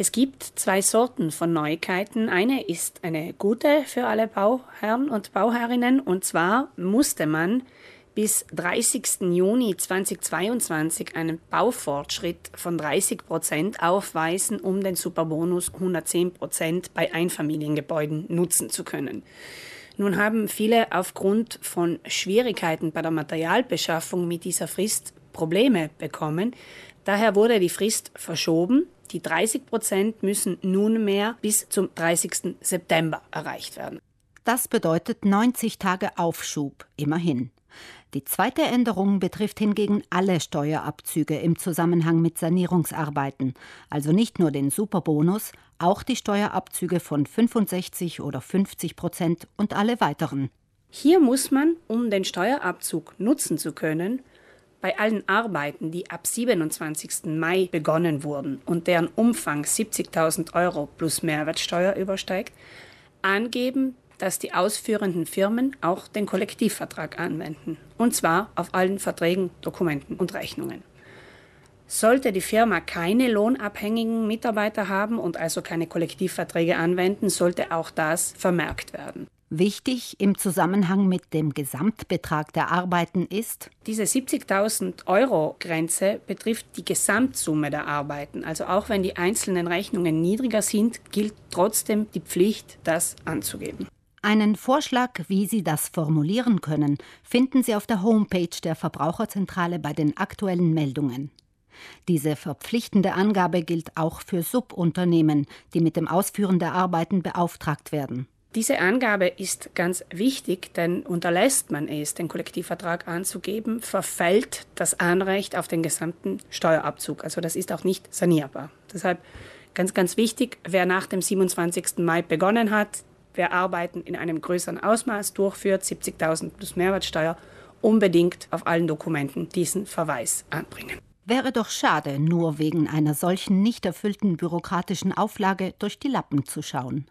Es gibt zwei Sorten von Neuigkeiten. Eine ist eine gute für alle Bauherren und Bauherrinnen. Und zwar musste man bis 30. Juni 2022 einen Baufortschritt von 30 Prozent aufweisen, um den Superbonus 110 Prozent bei Einfamiliengebäuden nutzen zu können. Nun haben viele aufgrund von Schwierigkeiten bei der Materialbeschaffung mit dieser Frist Probleme bekommen. Daher wurde die Frist verschoben. Die 30 Prozent müssen nunmehr bis zum 30. September erreicht werden. Das bedeutet 90 Tage Aufschub, immerhin. Die zweite Änderung betrifft hingegen alle Steuerabzüge im Zusammenhang mit Sanierungsarbeiten, also nicht nur den Superbonus, auch die Steuerabzüge von 65 oder 50 Prozent und alle weiteren. Hier muss man, um den Steuerabzug nutzen zu können, bei allen Arbeiten, die ab 27. Mai begonnen wurden und deren Umfang 70.000 Euro plus Mehrwertsteuer übersteigt, angeben, dass die ausführenden Firmen auch den Kollektivvertrag anwenden, und zwar auf allen Verträgen, Dokumenten und Rechnungen. Sollte die Firma keine lohnabhängigen Mitarbeiter haben und also keine Kollektivverträge anwenden, sollte auch das vermerkt werden. Wichtig im Zusammenhang mit dem Gesamtbetrag der Arbeiten ist, diese 70.000 Euro Grenze betrifft die Gesamtsumme der Arbeiten. Also auch wenn die einzelnen Rechnungen niedriger sind, gilt trotzdem die Pflicht, das anzugeben. Einen Vorschlag, wie Sie das formulieren können, finden Sie auf der Homepage der Verbraucherzentrale bei den aktuellen Meldungen. Diese verpflichtende Angabe gilt auch für Subunternehmen, die mit dem Ausführen der Arbeiten beauftragt werden. Diese Angabe ist ganz wichtig, denn unterlässt man es, den Kollektivvertrag anzugeben, verfällt das Anrecht auf den gesamten Steuerabzug. Also das ist auch nicht sanierbar. Deshalb ganz, ganz wichtig, wer nach dem 27. Mai begonnen hat, wer Arbeiten in einem größeren Ausmaß durchführt, 70.000 plus Mehrwertsteuer, unbedingt auf allen Dokumenten diesen Verweis anbringen. Wäre doch schade, nur wegen einer solchen nicht erfüllten bürokratischen Auflage durch die Lappen zu schauen.